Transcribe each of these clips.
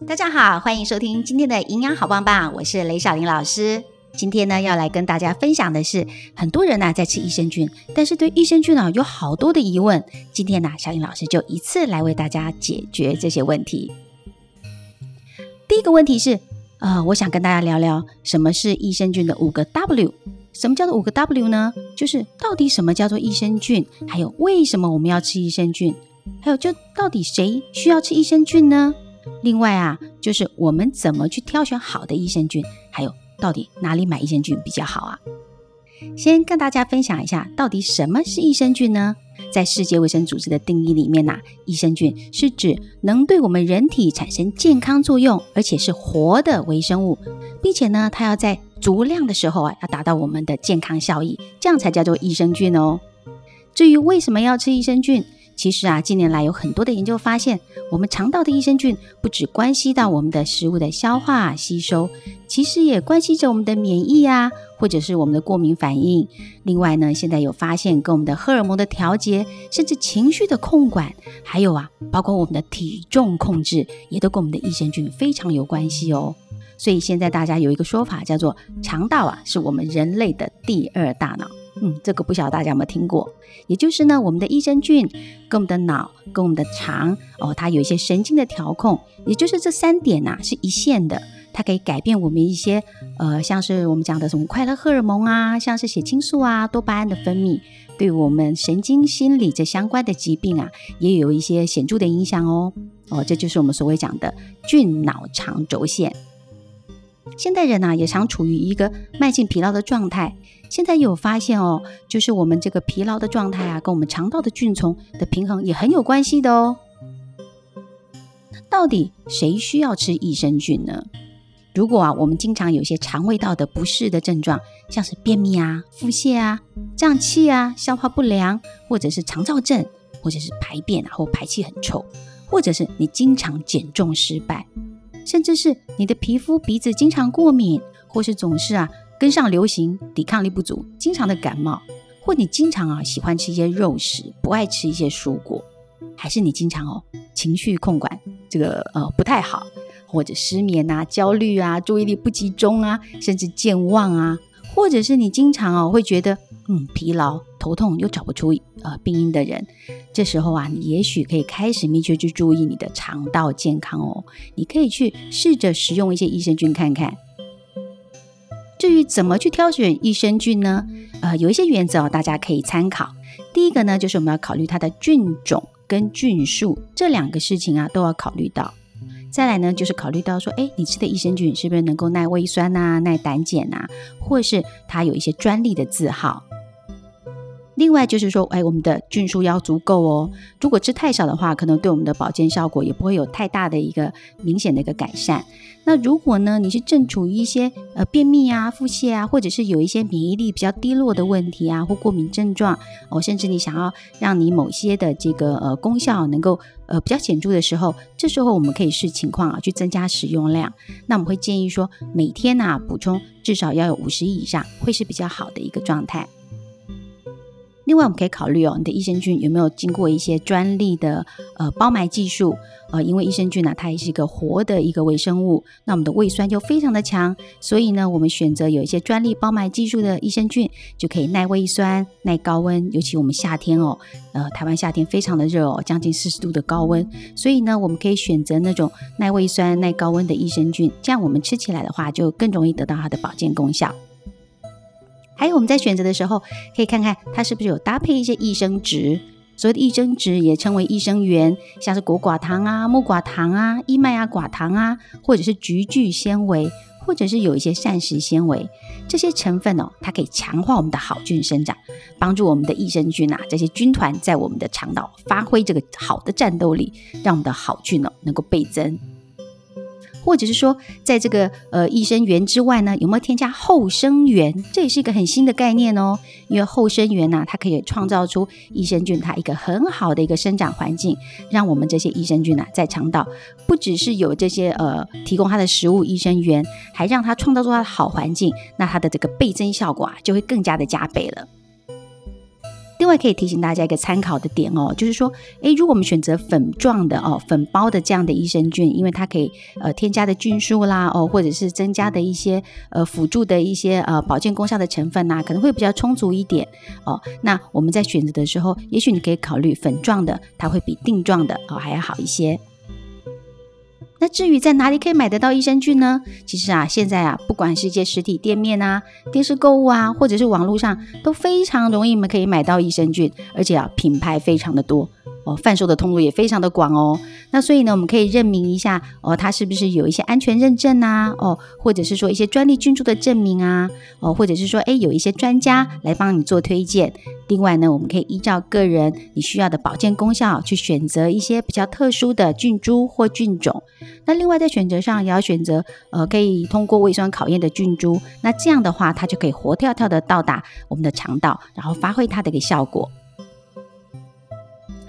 大家好，欢迎收听今天的营养好棒棒，我是雷小玲老师。今天呢，要来跟大家分享的是，很多人呢在吃益生菌，但是对益生菌呢有好多的疑问。今天呢，小林老师就一次来为大家解决这些问题。第一个问题是，呃，我想跟大家聊聊什么是益生菌的五个 W。什么叫做五个 W 呢？就是到底什么叫做益生菌，还有为什么我们要吃益生菌，还有就到底谁需要吃益生菌呢？另外啊，就是我们怎么去挑选好的益生菌，还有到底哪里买益生菌比较好啊？先跟大家分享一下，到底什么是益生菌呢？在世界卫生组织的定义里面呐，益生菌是指能对我们人体产生健康作用，而且是活的微生物，并且呢，它要在足量的时候啊，要达到我们的健康效益，这样才叫做益生菌哦。至于为什么要吃益生菌？其实啊，近年来有很多的研究发现，我们肠道的益生菌不只关系到我们的食物的消化吸收，其实也关系着我们的免疫啊，或者是我们的过敏反应。另外呢，现在有发现跟我们的荷尔蒙的调节，甚至情绪的控管，还有啊，包括我们的体重控制，也都跟我们的益生菌非常有关系哦。所以现在大家有一个说法叫做，肠道啊，是我们人类的第二大脑。嗯，这个不晓得大家有没有听过？也就是呢，我们的益生菌跟我们的脑跟我们的肠哦，它有一些神经的调控，也就是这三点呐是一线的，它可以改变我们一些呃，像是我们讲的什么快乐荷尔蒙啊，像是血清素啊、多巴胺的分泌，对我们神经心理这相关的疾病啊，也有一些显著的影响哦。哦，这就是我们所谓讲的菌脑肠轴线。现代人呢，也常处于一个慢性疲劳的状态。现在有发现哦，就是我们这个疲劳的状态啊，跟我们肠道的菌丛的平衡也很有关系的哦。到底谁需要吃益生菌呢？如果啊，我们经常有些肠胃道的不适的症状，像是便秘啊、腹泻啊、胀气啊、消化不良，或者是肠燥症，或者是排便啊或排气很臭，或者是你经常减重失败。甚至是你的皮肤、鼻子经常过敏，或是总是啊跟上流行，抵抗力不足，经常的感冒，或你经常啊喜欢吃一些肉食，不爱吃一些蔬果，还是你经常哦情绪控管这个呃不太好，或者失眠啊、焦虑啊、注意力不集中啊，甚至健忘啊，或者是你经常哦会觉得嗯疲劳。头痛又找不出呃病因的人，这时候啊，你也许可以开始密切去注意你的肠道健康哦。你可以去试着食用一些益生菌看看。至于怎么去挑选益生菌呢？呃，有一些原则哦，大家可以参考。第一个呢，就是我们要考虑它的菌种跟菌数这两个事情啊，都要考虑到。再来呢，就是考虑到说，哎，你吃的益生菌是不是能够耐胃酸呐、耐胆碱呐，或是它有一些专利的字号。另外就是说，哎，我们的菌数要足够哦。如果吃太少的话，可能对我们的保健效果也不会有太大的一个明显的一个改善。那如果呢，你是正处于一些呃便秘啊、腹泻啊，或者是有一些免疫力比较低落的问题啊，或过敏症状哦，甚至你想要让你某些的这个呃功效能够呃比较显著的时候，这时候我们可以视情况啊去增加使用量。那我们会建议说，每天呢补充至少要有五十以上，会是比较好的一个状态。另外，我们可以考虑哦，你的益生菌有没有经过一些专利的呃包埋技术？呃，因为益生菌呢，它也是一个活的一个微生物，那我们的胃酸就非常的强，所以呢，我们选择有一些专利包埋技术的益生菌，就可以耐胃酸、耐高温。尤其我们夏天哦，呃，台湾夏天非常的热哦，将近四十度的高温，所以呢，我们可以选择那种耐胃酸、耐高温的益生菌，这样我们吃起来的话，就更容易得到它的保健功效。还有我们在选择的时候，可以看看它是不是有搭配一些益生值。所谓的益生值也称为益生元，像是果寡糖啊、木寡糖啊、伊麦芽寡糖啊，或者是菊苣纤维，或者是有一些膳食纤维，这些成分哦，它可以强化我们的好菌生长，帮助我们的益生菌啊这些军团在我们的肠道发挥这个好的战斗力，让我们的好菌哦能够倍增。或者是说，在这个呃益生元之外呢，有没有添加后生元？这也是一个很新的概念哦。因为后生元呢，它可以创造出益生菌它一个很好的一个生长环境，让我们这些益生菌呢，在肠道不只是有这些呃提供它的食物益生元，还让它创造出它的好环境，那它的这个倍增效果啊，就会更加的加倍了。另外可以提醒大家一个参考的点哦，就是说，诶，如果我们选择粉状的哦，粉包的这样的益生菌，因为它可以呃添加的菌数啦哦，或者是增加的一些呃辅助的一些呃保健功效的成分呐，可能会比较充足一点哦。那我们在选择的时候，也许你可以考虑粉状的，它会比定状的哦还要好一些。那至于在哪里可以买得到益生菌呢？其实啊，现在啊，不管是一些实体店面啊、电视购物啊，或者是网络上，都非常容易，们可以买到益生菌，而且啊，品牌非常的多。哦，贩售的通路也非常的广哦。那所以呢，我们可以认明一下哦，它是不是有一些安全认证啊？哦，或者是说一些专利菌株的证明啊？哦，或者是说，哎，有一些专家来帮你做推荐。另外呢，我们可以依照个人你需要的保健功效去选择一些比较特殊的菌株或菌种。那另外在选择上也要选择呃，可以通过胃酸考验的菌株。那这样的话，它就可以活跳跳的到达我们的肠道，然后发挥它的一个效果。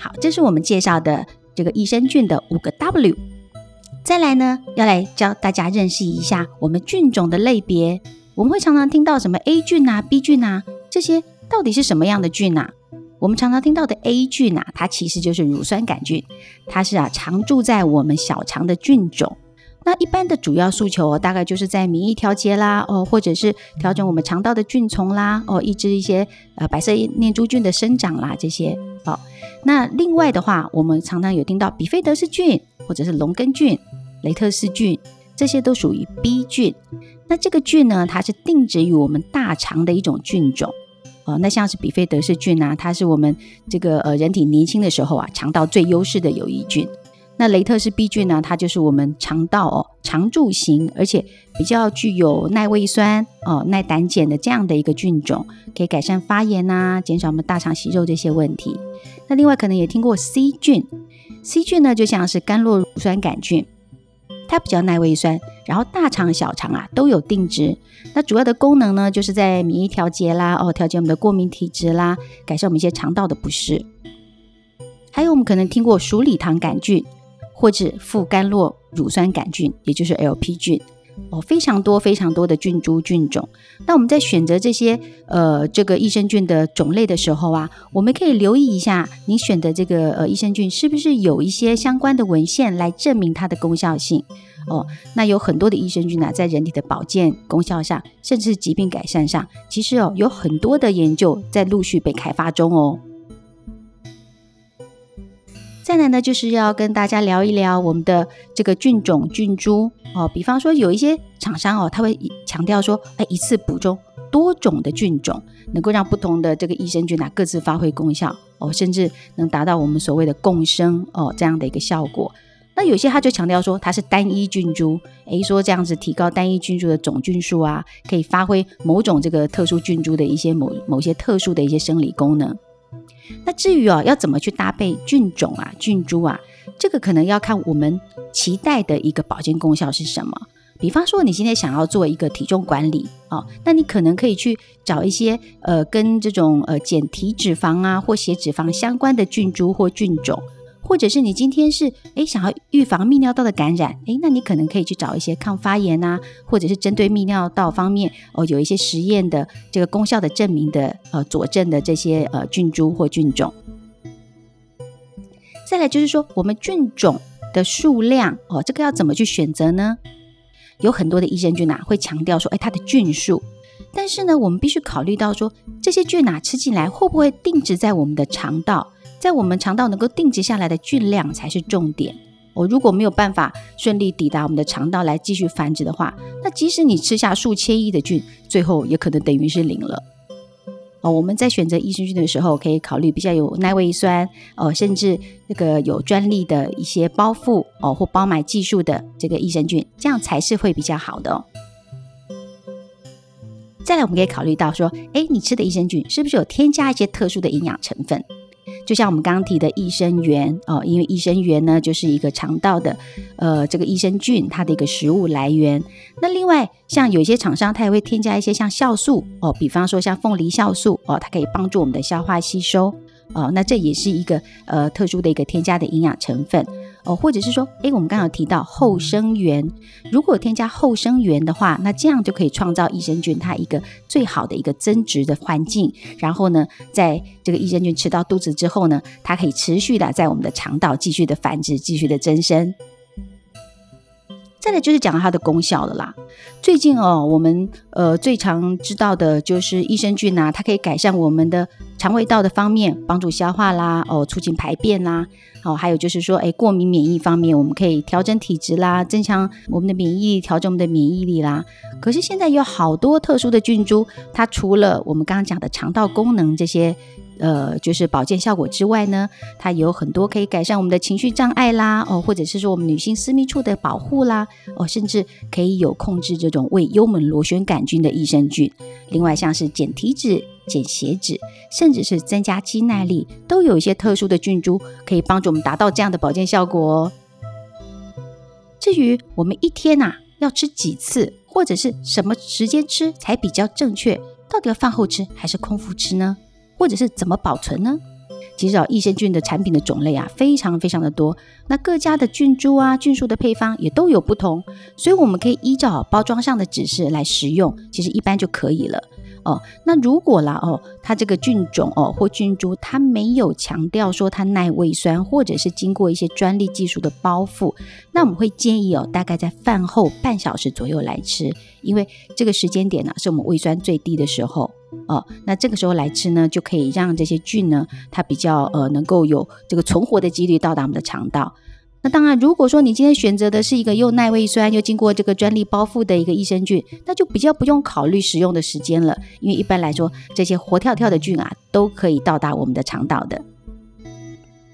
好，这是我们介绍的这个益生菌的五个 W。再来呢，要来教大家认识一下我们菌种的类别。我们会常常听到什么 A 菌啊、B 菌啊，这些到底是什么样的菌啊？我们常常听到的 A 菌啊，它其实就是乳酸杆菌，它是啊常住在我们小肠的菌种。那一般的主要诉求大概就是在免疫调节啦，哦，或者是调整我们肠道的菌丛啦，哦，抑制一些呃白色念珠菌的生长啦，这些。好，那另外的话，我们常常有听到比菲德氏菌，或者是龙根菌、雷特氏菌，这些都属于 B 菌。那这个菌呢，它是定植于我们大肠的一种菌种。哦，那像是比菲德氏菌啊，它是我们这个呃人体年轻的时候啊，肠道最优势的有益菌。那雷特氏 B 菌呢，它就是我们肠道哦常驻型，而且比较具有耐胃酸哦、耐胆碱的这样的一个菌种，可以改善发炎呐，减少我们大肠息肉这些问题。那另外可能也听过 C 菌，C 菌呢就像是甘酪乳酸杆菌，它比较耐胃酸，然后大肠小肠啊都有定植。那主要的功能呢，就是在免疫调节啦，哦，调节我们的过敏体质啦，改善我们一些肠道的不适。还有我们可能听过鼠李糖杆菌。或者副甘酪乳酸杆菌，也就是 LP 菌哦，非常多非常多的菌株菌种。那我们在选择这些呃这个益生菌的种类的时候啊，我们可以留意一下，你选的这个呃益生菌是不是有一些相关的文献来证明它的功效性哦。那有很多的益生菌呢，在人体的保健功效上，甚至疾病改善上，其实哦有很多的研究在陆续被开发中哦。再来呢，就是要跟大家聊一聊我们的这个菌种菌株哦。比方说，有一些厂商哦，他会强调说，哎，一次补充多种的菌种，能够让不同的这个益生菌啊各自发挥功效哦，甚至能达到我们所谓的共生哦这样的一个效果。那有些他就强调说，它是单一菌株，诶，说这样子提高单一菌株的总菌数啊，可以发挥某种这个特殊菌株的一些某某些特殊的一些生理功能。那至于哦，要怎么去搭配菌种啊、菌株啊，这个可能要看我们期待的一个保健功效是什么。比方说，你今天想要做一个体重管理哦，那你可能可以去找一些呃跟这种呃减体脂肪啊或血脂肪相关的菌株或菌种。或者是你今天是诶想要预防泌尿道的感染，诶，那你可能可以去找一些抗发炎啊，或者是针对泌尿道方面哦有一些实验的这个功效的证明的呃佐证的这些呃菌株或菌种。再来就是说我们菌种的数量哦，这个要怎么去选择呢？有很多的益生菌呐会强调说，诶，它的菌数，但是呢，我们必须考虑到说这些菌呐吃进来会不会定植在我们的肠道。在我们肠道能够定植下来的菌量才是重点。我如果没有办法顺利抵达我们的肠道来继续繁殖的话，那即使你吃下数千亿的菌，最后也可能等于是零了。哦，我们在选择益生菌的时候，可以考虑比较有耐胃酸，哦，甚至那个有专利的一些包覆哦或包埋技术的这个益生菌，这样才是会比较好的哦。再来，我们可以考虑到说，哎，你吃的益生菌是不是有添加一些特殊的营养成分？就像我们刚刚提的益生元哦，因为益生元呢就是一个肠道的呃这个益生菌它的一个食物来源。那另外像有些厂商它也会添加一些像酵素哦，比方说像凤梨酵素哦，它可以帮助我们的消化吸收哦。那这也是一个呃特殊的一个添加的营养成分。哦，或者是说，诶，我们刚刚提到后生元，如果添加后生元的话，那这样就可以创造益生菌它一个最好的一个增殖的环境。然后呢，在这个益生菌吃到肚子之后呢，它可以持续的在我们的肠道继续的繁殖，继续的增生。再来就是讲它的功效了啦。最近哦，我们呃最常知道的就是益生菌呐，它可以改善我们的肠胃道的方面，帮助消化啦，哦，促进排便啦，哦，还有就是说，哎，过敏免疫方面，我们可以调整体质啦，增强我们的免疫力，调整我们的免疫力啦。可是现在有好多特殊的菌株，它除了我们刚刚讲的肠道功能这些。呃，就是保健效果之外呢，它有很多可以改善我们的情绪障碍啦，哦，或者是说我们女性私密处的保护啦，哦，甚至可以有控制这种胃幽门螺旋杆菌的益生菌。另外，像是减体脂、减血脂，甚至是增加肌耐力，都有一些特殊的菌株可以帮助我们达到这样的保健效果哦。至于我们一天呐要吃几次，或者是什么时间吃才比较正确，到底要饭后吃还是空腹吃呢？或者是怎么保存呢？其实啊，益生菌的产品的种类啊，非常非常的多。那各家的菌株啊、菌素的配方也都有不同，所以我们可以依照包装上的指示来食用，其实一般就可以了。哦，那如果啦哦，它这个菌种哦或菌株，它没有强调说它耐胃酸，或者是经过一些专利技术的包覆，那我们会建议哦，大概在饭后半小时左右来吃，因为这个时间点呢，是我们胃酸最低的时候哦。那这个时候来吃呢，就可以让这些菌呢，它比较呃能够有这个存活的几率到达我们的肠道。那当然，如果说你今天选择的是一个又耐胃酸又经过这个专利包覆的一个益生菌，那就比较不用考虑使用的时间了，因为一般来说，这些活跳跳的菌啊，都可以到达我们的肠道的。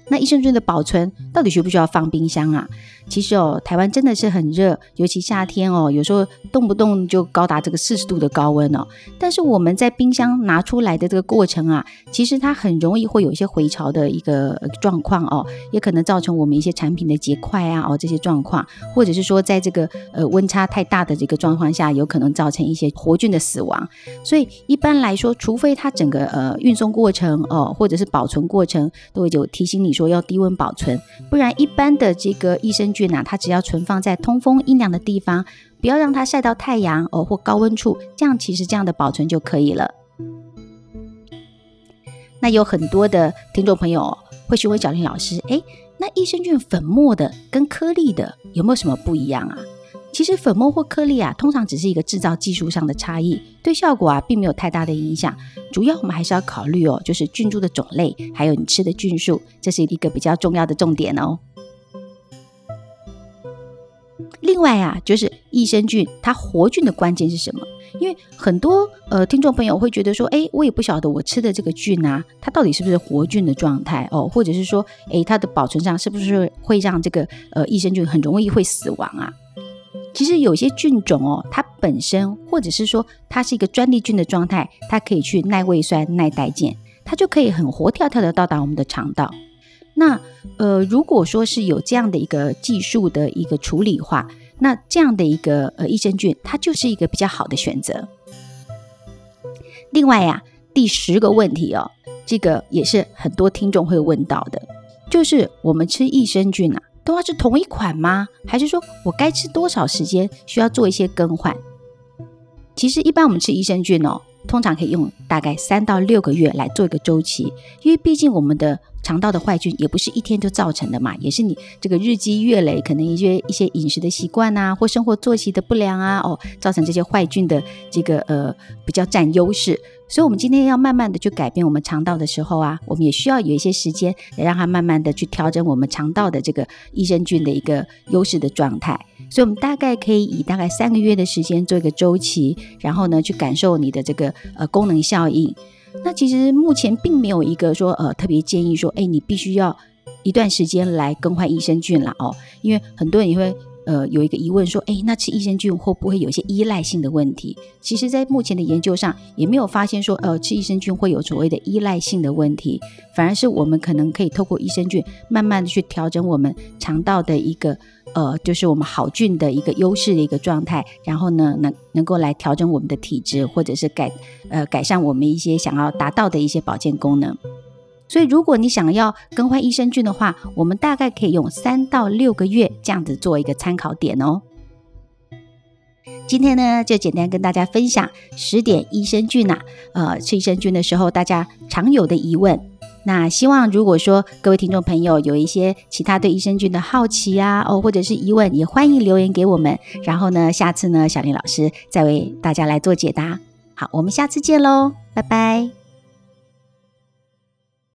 那益生菌的保存到底需不需要放冰箱啊？其实哦，台湾真的是很热，尤其夏天哦，有时候动不动就高达这个四十度的高温哦。但是我们在冰箱拿出来的这个过程啊，其实它很容易会有一些回潮的一个状况哦，也可能造成我们一些产品的结块啊哦这些状况，或者是说在这个呃温差太大的这个状况下，有可能造成一些活菌的死亡。所以一般来说，除非它整个呃运送过程哦，或者是保存过程都会有提醒你说要低温保存，不然一般的这个益生菌啊，它只要存放在通风阴凉的地方，不要让它晒到太阳哦或高温处，这样其实这样的保存就可以了。那有很多的听众朋友会询问小林老师，哎，那益生菌粉末的跟颗粒的有没有什么不一样啊？其实粉末或颗粒啊，通常只是一个制造技术上的差异，对效果啊并没有太大的影响。主要我们还是要考虑哦，就是菌株的种类，还有你吃的菌数，这是一个比较重要的重点哦。另外啊，就是益生菌它活菌的关键是什么？因为很多呃听众朋友会觉得说，哎，我也不晓得我吃的这个菌啊，它到底是不是活菌的状态哦，或者是说，哎，它的保存上是不是会让这个呃益生菌很容易会死亡啊？其实有些菌种哦，它本身或者是说它是一个专利菌的状态，它可以去耐胃酸、耐代碱，它就可以很活跳跳的到达我们的肠道。那呃，如果说是有这样的一个技术的一个处理化，那这样的一个呃益生菌，它就是一个比较好的选择。另外呀，第十个问题哦，这个也是很多听众会问到的，就是我们吃益生菌啊。都要是同一款吗？还是说我该吃多少时间需要做一些更换？其实一般我们吃益生菌哦，通常可以用大概三到六个月来做一个周期，因为毕竟我们的。肠道的坏菌也不是一天就造成的嘛，也是你这个日积月累，可能一些一些饮食的习惯啊，或生活作息的不良啊，哦，造成这些坏菌的这个呃比较占优势。所以，我们今天要慢慢的去改变我们肠道的时候啊，我们也需要有一些时间来让它慢慢的去调整我们肠道的这个益生菌的一个优势的状态。所以，我们大概可以以大概三个月的时间做一个周期，然后呢，去感受你的这个呃功能效应。那其实目前并没有一个说呃特别建议说，哎，你必须要一段时间来更换益生菌了哦，因为很多人也会呃有一个疑问说，哎，那吃益生菌会不会有一些依赖性的问题？其实，在目前的研究上也没有发现说，呃，吃益生菌会有所谓的依赖性的问题，反而是我们可能可以透过益生菌慢慢的去调整我们肠道的一个。呃，就是我们好菌的一个优势的一个状态，然后呢，能能够来调整我们的体质，或者是改呃改善我们一些想要达到的一些保健功能。所以如果你想要更换益生菌的话，我们大概可以用三到六个月这样子做一个参考点哦。今天呢，就简单跟大家分享十点益生菌呐，呃，吃益生菌的时候大家常有的疑问。那希望如果说各位听众朋友有一些其他对益生菌的好奇啊，哦，或者是疑问，也欢迎留言给我们。然后呢，下次呢，小林老师再为大家来做解答。好，我们下次见喽，拜拜。